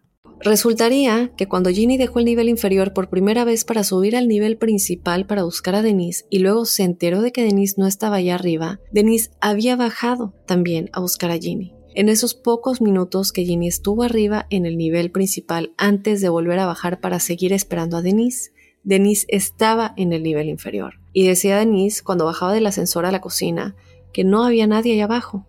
S1: Resultaría que cuando Ginny dejó el nivel inferior por primera vez para subir al nivel principal para buscar a Denise y luego se enteró de que Denise no estaba allá arriba, Denise había bajado también a buscar a Ginny. En esos pocos minutos que Ginny estuvo arriba en el nivel principal antes de volver a bajar para seguir esperando a Denise, Denise estaba en el nivel inferior. Y decía Denise cuando bajaba del ascensor a la cocina que no había nadie allá abajo,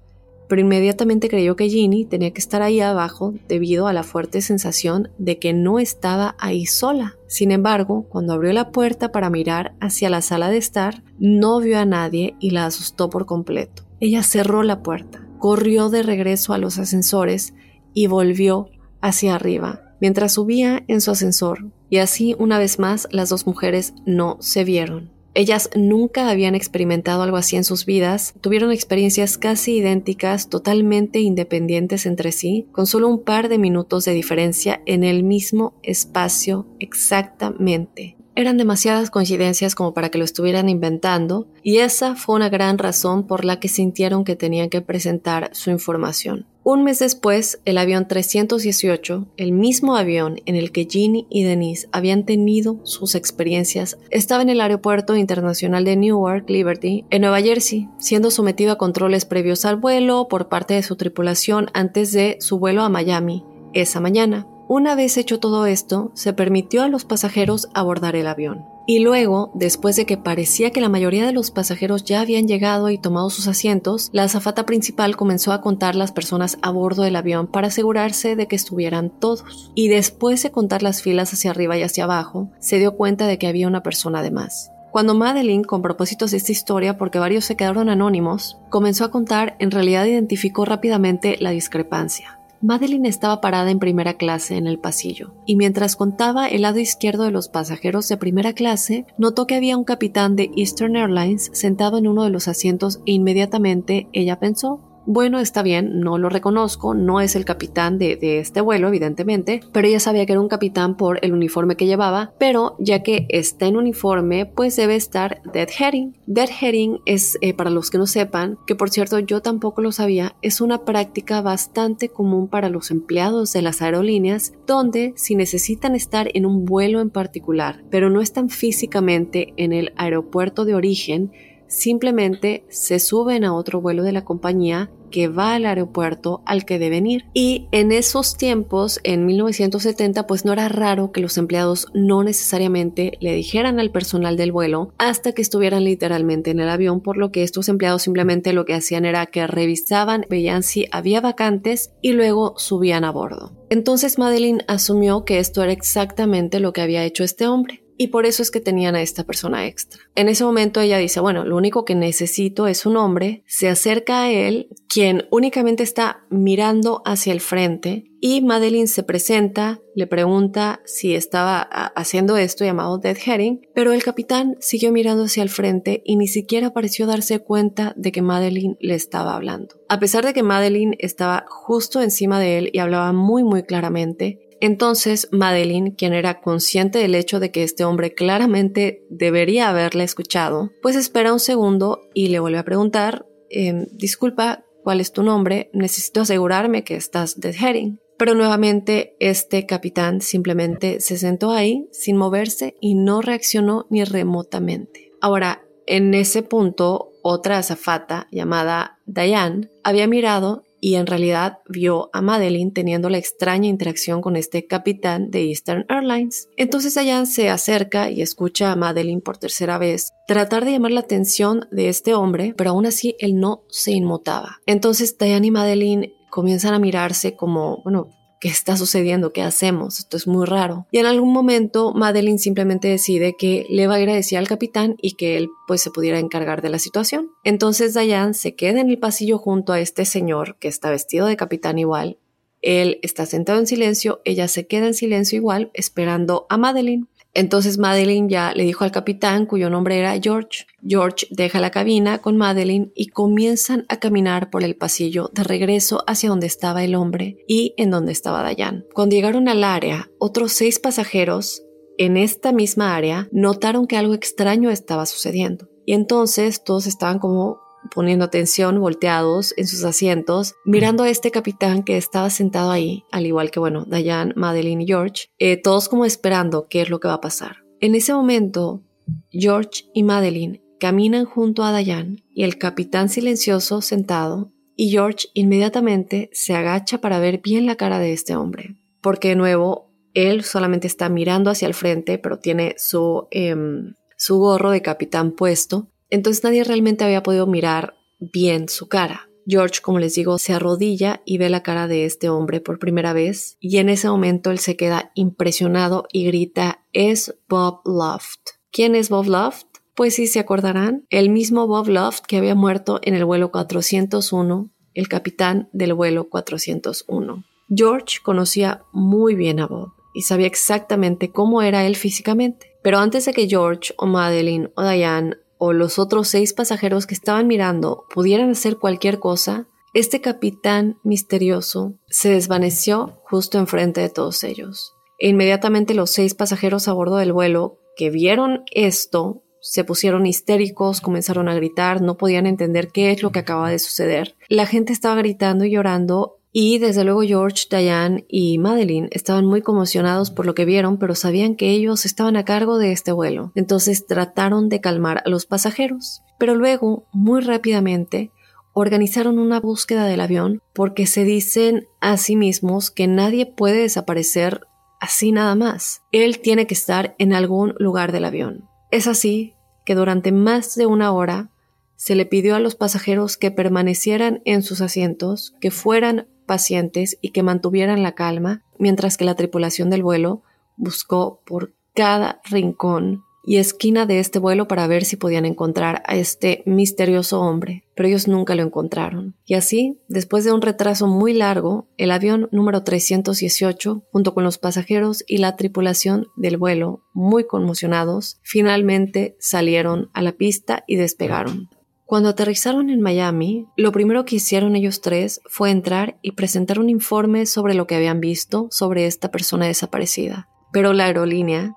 S1: pero inmediatamente creyó que Ginny tenía que estar ahí abajo debido a la fuerte sensación de que no estaba ahí sola. Sin embargo, cuando abrió la puerta para mirar hacia la sala de estar, no vio a nadie y la asustó por completo. Ella cerró la puerta, corrió de regreso a los ascensores y volvió hacia arriba, mientras subía en su ascensor, y así una vez más las dos mujeres no se vieron. Ellas nunca habían experimentado algo así en sus vidas, tuvieron experiencias casi idénticas, totalmente independientes entre sí, con solo un par de minutos de diferencia en el mismo espacio exactamente. Eran demasiadas coincidencias como para que lo estuvieran inventando, y esa fue una gran razón por la que sintieron que tenían que presentar su información. Un mes después, el avión 318, el mismo avión en el que Ginny y Denise habían tenido sus experiencias, estaba en el aeropuerto internacional de Newark Liberty, en Nueva Jersey, siendo sometido a controles previos al vuelo por parte de su tripulación antes de su vuelo a Miami esa mañana. Una vez hecho todo esto, se permitió a los pasajeros abordar el avión. Y luego, después de que parecía que la mayoría de los pasajeros ya habían llegado y tomado sus asientos, la azafata principal comenzó a contar las personas a bordo del avión para asegurarse de que estuvieran todos. Y después de contar las filas hacia arriba y hacia abajo, se dio cuenta de que había una persona de más. Cuando Madeline, con propósitos de esta historia, porque varios se quedaron anónimos, comenzó a contar, en realidad identificó rápidamente la discrepancia. Madeline estaba parada en primera clase en el pasillo, y mientras contaba el lado izquierdo de los pasajeros de primera clase, notó que había un capitán de Eastern Airlines sentado en uno de los asientos e inmediatamente ella pensó, bueno, está bien, no lo reconozco, no es el capitán de, este vuelo, evidentemente, pero ella sabía que era un capitán por el uniforme que llevaba, pero ya que está en uniforme, pues debe estar deadheading. Deadheading es, eh, para los que no sepan, que por cierto yo tampoco lo sabía, es una práctica bastante común para los empleados de las aerolíneas, donde si necesitan estar en un vuelo en particular, pero no están físicamente en el aeropuerto de origen, simplemente se suben a otro vuelo de la compañía que va al aeropuerto al que deben ir. Y en esos tiempos, en 1970, pues no era raro que los empleados no necesariamente le dijeran al personal del vuelo hasta que estuvieran literalmente en el avión, por lo que estos empleados simplemente lo que hacían era que revisaban, veían si había vacantes y luego subían a bordo. Entonces Madeline asumió que esto era exactamente lo que había hecho este hombre y por eso es que tenían a esta persona extra. En ese momento ella dice, bueno, lo único que necesito es un hombre, se acerca a él, quien únicamente está mirando hacia el frente y Madeline se presenta, le pregunta si estaba haciendo esto llamado deadheading, pero el capitán siguió mirando hacia el frente y ni siquiera pareció darse cuenta de que Madeline le estaba hablando. A pesar de que Madeline estaba justo encima de él y hablaba muy muy claramente, entonces, Madeline, quien era consciente del hecho de que este hombre claramente debería haberla escuchado, pues espera un segundo y le vuelve a preguntar, em, disculpa, ¿cuál es tu nombre? Necesito asegurarme que estás deadheading. Pero nuevamente este capitán simplemente se sentó ahí sin moverse y no reaccionó ni remotamente. Ahora, en ese punto, otra azafata llamada Diane había mirado y en realidad vio a Madeline teniendo la extraña interacción con este capitán de Eastern Airlines. Entonces Diane se acerca y escucha a Madeline por tercera vez tratar de llamar la atención de este hombre, pero aún así él no se inmutaba. Entonces Diane y Madeline comienzan a mirarse como, bueno, ¿qué está sucediendo? ¿Qué hacemos? Esto es muy raro. Y en algún momento Madeline simplemente decide que le va a ir a decir al capitán y que él pues se pudiera encargar de la situación. Entonces Diane se queda en el pasillo junto a este señor que está vestido de capitán igual. Él está sentado en silencio, ella se queda en silencio igual esperando a Madeline. Entonces Madeline ya le dijo al capitán, cuyo nombre era George. George deja la cabina con Madeline y comienzan a caminar por el pasillo de regreso hacia donde estaba el hombre y en donde estaba Dayan. Cuando llegaron al área, otros seis pasajeros en esta misma área notaron que algo extraño estaba sucediendo. Y entonces todos estaban como poniendo atención, volteados en sus asientos, mirando a este capitán que estaba sentado ahí, al igual que, bueno, Diane, Madeline y George, eh, todos como esperando qué es lo que va a pasar. En ese momento, George y Madeline caminan junto a Diane y el capitán silencioso sentado, y George inmediatamente se agacha para ver bien la cara de este hombre, porque de nuevo, él solamente está mirando hacia el frente, pero tiene su, em, su gorro de capitán puesto, entonces nadie realmente había podido mirar bien su cara. George, como les digo, se arrodilla y ve la cara de este hombre por primera vez y en ese momento él se queda impresionado y grita es Bob Loft. ¿Quién es Bob Loft? Pues sí se acordarán, el mismo Bob Loft que había muerto en el vuelo 401, el capitán del vuelo 401. George conocía muy bien a Bob y sabía exactamente cómo era él físicamente. Pero antes de que George o Madeline o Diane o los otros seis pasajeros que estaban mirando pudieran hacer cualquier cosa, este capitán misterioso se desvaneció justo enfrente de todos ellos. E inmediatamente los seis pasajeros a bordo del vuelo que vieron esto se pusieron histéricos, comenzaron a gritar, no podían entender qué es lo que acaba de suceder. La gente estaba gritando y llorando y desde luego George, Diane y Madeline estaban muy conmocionados por lo que vieron, pero sabían que ellos estaban a cargo de este vuelo. Entonces trataron de calmar a los pasajeros. Pero luego, muy rápidamente, organizaron una búsqueda del avión porque se dicen a sí mismos que nadie puede desaparecer así nada más. Él tiene que estar en algún lugar del avión. Es así que durante más de una hora se le pidió a los pasajeros que permanecieran en sus asientos, que fueran pacientes y que mantuvieran la calma, mientras que la tripulación del vuelo buscó por cada rincón y esquina de este vuelo para ver si podían encontrar a este misterioso hombre, pero ellos nunca lo encontraron. Y así, después de un retraso muy largo, el avión número 318, junto con los pasajeros y la tripulación del vuelo, muy conmocionados, finalmente salieron a la pista y despegaron. Cuando aterrizaron en Miami, lo primero que hicieron ellos tres fue entrar y presentar un informe sobre lo que habían visto sobre esta persona desaparecida. Pero la aerolínea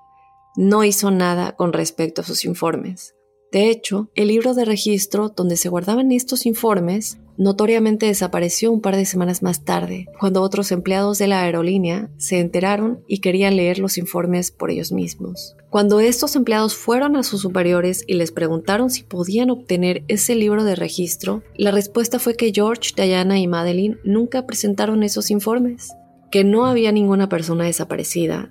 S1: no hizo nada con respecto a sus informes. De hecho, el libro de registro donde se guardaban estos informes notoriamente desapareció un par de semanas más tarde, cuando otros empleados de la aerolínea se enteraron y querían leer los informes por ellos mismos. Cuando estos empleados fueron a sus superiores y les preguntaron si podían obtener ese libro de registro, la respuesta fue que George, Diana y Madeline nunca presentaron esos informes, que no había ninguna persona desaparecida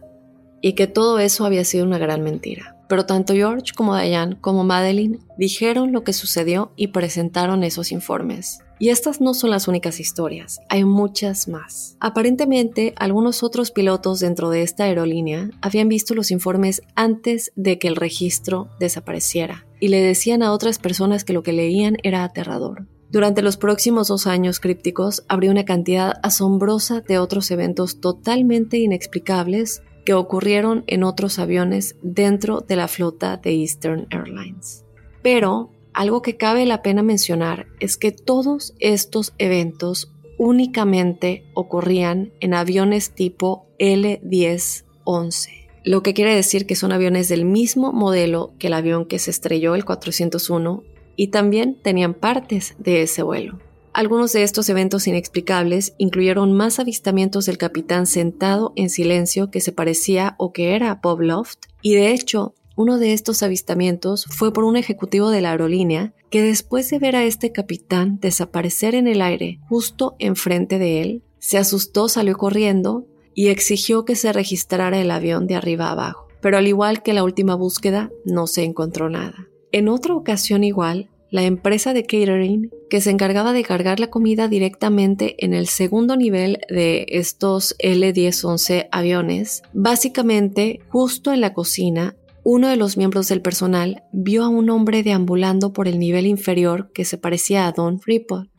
S1: y que todo eso había sido una gran mentira. Pero tanto George como Diane como Madeline dijeron lo que sucedió y presentaron esos informes. Y estas no son las únicas historias, hay muchas más. Aparentemente, algunos otros pilotos dentro de esta aerolínea habían visto los informes antes de que el registro desapareciera y le decían a otras personas que lo que leían era aterrador. Durante los próximos dos años crípticos habría una cantidad asombrosa de otros eventos totalmente inexplicables que ocurrieron en otros aviones dentro de la flota de Eastern Airlines. Pero algo que cabe la pena mencionar es que todos estos eventos únicamente ocurrían en aviones tipo L-1011, lo que quiere decir que son aviones del mismo modelo que el avión que se estrelló el 401 y también tenían partes de ese vuelo. Algunos de estos eventos inexplicables incluyeron más avistamientos del capitán sentado en silencio que se parecía o que era Bob Loft, y de hecho uno de estos avistamientos fue por un ejecutivo de la aerolínea que después de ver a este capitán desaparecer en el aire justo enfrente de él, se asustó, salió corriendo y exigió que se registrara el avión de arriba abajo. Pero al igual que la última búsqueda, no se encontró nada. En otra ocasión igual, la empresa de catering que se encargaba de cargar la comida directamente en el segundo nivel de estos L-1011 aviones, básicamente justo en la cocina uno de los miembros del personal vio a un hombre deambulando por el nivel inferior que se parecía a Don Freeport.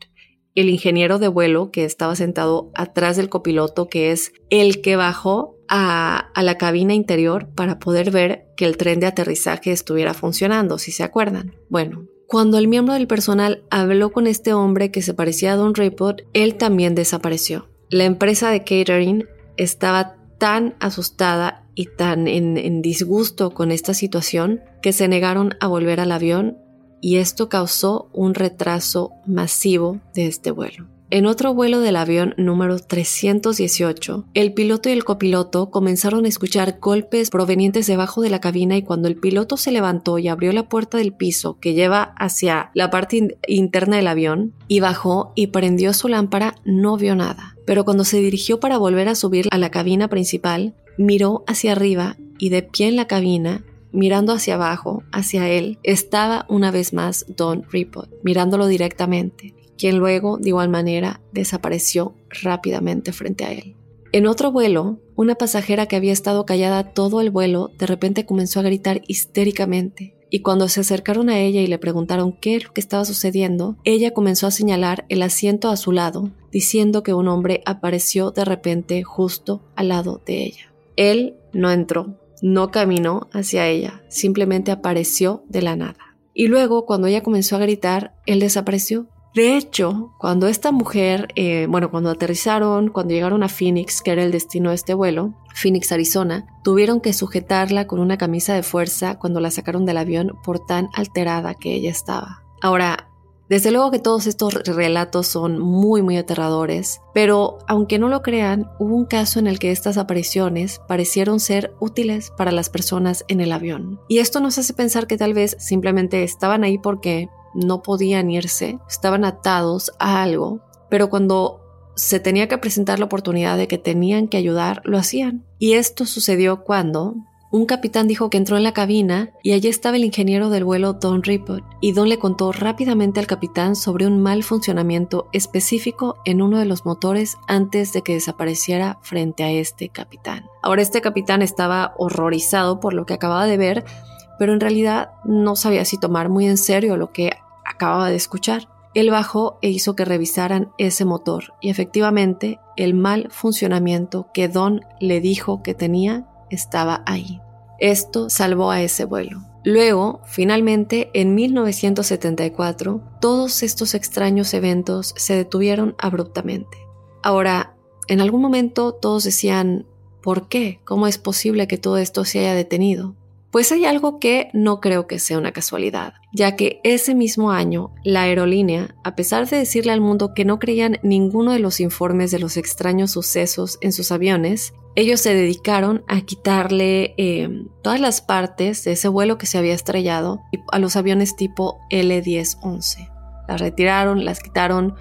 S1: El ingeniero de vuelo que estaba sentado atrás del copiloto, que es el que bajó a, a, la cabina interior para poder ver que el tren de aterrizaje estuviera funcionando, si se acuerdan. Bueno, cuando el miembro del personal habló con este hombre que se parecía a Don Freeport, él también desapareció. La empresa de catering estaba tan asustada y tan en, disgusto con esta situación que se negaron a volver al avión y esto causó un retraso masivo de este vuelo. En otro vuelo del avión número 318, el piloto y el copiloto comenzaron a escuchar golpes provenientes debajo de la cabina y cuando el piloto se levantó y abrió la puerta del piso que lleva hacia la parte interna del avión y bajó y prendió su lámpara, no vio nada. Pero cuando se dirigió para volver a subir a la cabina principal, miró hacia arriba y de pie en la cabina mirando hacia abajo, hacia él, estaba una vez más Don Ripot, mirándolo directamente quien luego, de igual manera, desapareció rápidamente frente a él. En otro vuelo, una pasajera que había estado callada todo el vuelo de repente comenzó a gritar histéricamente, y cuando se acercaron a ella y le preguntaron qué es lo que estaba sucediendo, ella comenzó a señalar el asiento a su lado, diciendo que un hombre apareció de repente justo al lado de ella. Él no entró, no caminó hacia ella, simplemente apareció de la nada. Y luego, cuando ella comenzó a gritar, él desapareció De hecho, cuando esta mujer, eh, bueno, cuando aterrizaron, cuando llegaron a Phoenix, que era el destino de este vuelo, Phoenix, Arizona, tuvieron que sujetarla con una camisa de fuerza cuando la sacaron del avión por tan alterada que ella estaba. Ahora, desde luego que todos estos relatos son muy muy aterradores, pero aunque no lo crean, hubo un caso en el que estas apariciones parecieron ser útiles para las personas en el avión. Y esto nos hace pensar que tal vez simplemente estaban ahí porque no podían irse, estaban atados a algo, pero cuando se tenía que presentar la oportunidad de que tenían que ayudar, lo hacían. Y esto sucedió cuando un capitán dijo que entró en la cabina y allí estaba el ingeniero del vuelo Don Ripple y Don le contó rápidamente al capitán sobre un mal funcionamiento específico en uno de los motores antes de que desapareciera frente a este capitán. Ahora este capitán estaba horrorizado por lo que acababa de ver, pero en realidad no sabía si tomar muy en serio lo que acababa de escuchar. Él bajó e hizo que revisaran ese motor y efectivamente el mal funcionamiento que Don le dijo que tenía estaba ahí. Esto salvó a ese vuelo. Luego, finalmente, en 1974, todos estos extraños eventos se detuvieron abruptamente. Ahora, en algún momento todos decían, ¿por qué? ¿Cómo es posible que todo esto se haya detenido? Pues hay algo que no creo que sea una casualidad, ya que ese mismo año la aerolínea, a pesar de decirle al mundo que no creían ninguno de los informes de los extraños sucesos en sus aviones, ellos se dedicaron a quitarle em, todas las partes de ese vuelo que se había estrellado a los aviones tipo L-1011. Las retiraron, las quitaron,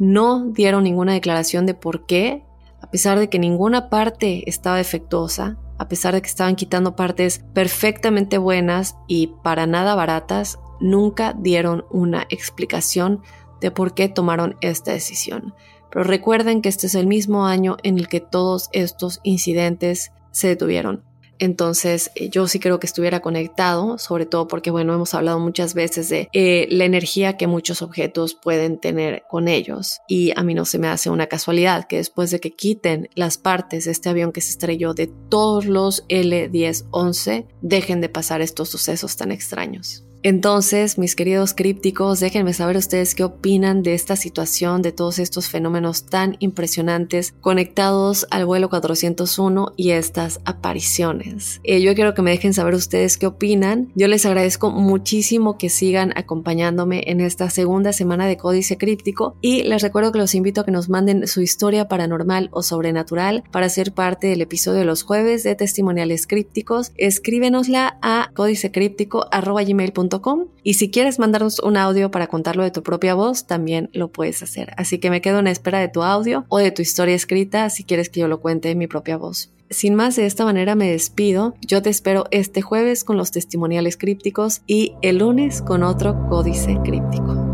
S1: no dieron ninguna declaración de por qué, a pesar de que ninguna parte estaba defectuosa, a pesar de que estaban quitando partes perfectamente buenas y para nada baratas, nunca dieron una explicación de por qué tomaron esta decisión. Pero recuerden que este es el mismo año en el que todos estos incidentes se detuvieron. Entonces eh, yo sí creo que estuviera conectado, sobre todo porque, bueno, hemos hablado muchas veces de eh, la energía que muchos objetos pueden tener con ellos. Y a mí no se me hace una casualidad que después de que quiten las partes de este avión que se estrelló de todos los L-10-11, dejen de pasar estos sucesos tan extraños. Entonces, mis queridos crípticos, déjenme saber ustedes qué opinan de esta situación, de todos estos fenómenos tan impresionantes conectados al vuelo 401 y estas apariciones. Eh, yo quiero que me dejen saber ustedes qué opinan. Yo les agradezco muchísimo que sigan acompañándome en esta segunda semana de Códice Críptico y les recuerdo que los invito a que nos manden su historia paranormal o sobrenatural para ser parte del episodio de los jueves de testimoniales crípticos. Escríbenosla a códicecríptico.com y si quieres mandarnos un audio para contarlo de tu propia voz, también lo puedes hacer. Así que me quedo en espera de tu audio o de tu historia escrita si quieres que yo lo cuente en mi propia voz. Sin más, de esta manera me despido. Yo te espero este jueves con los testimoniales crípticos y el lunes con otro códice críptico.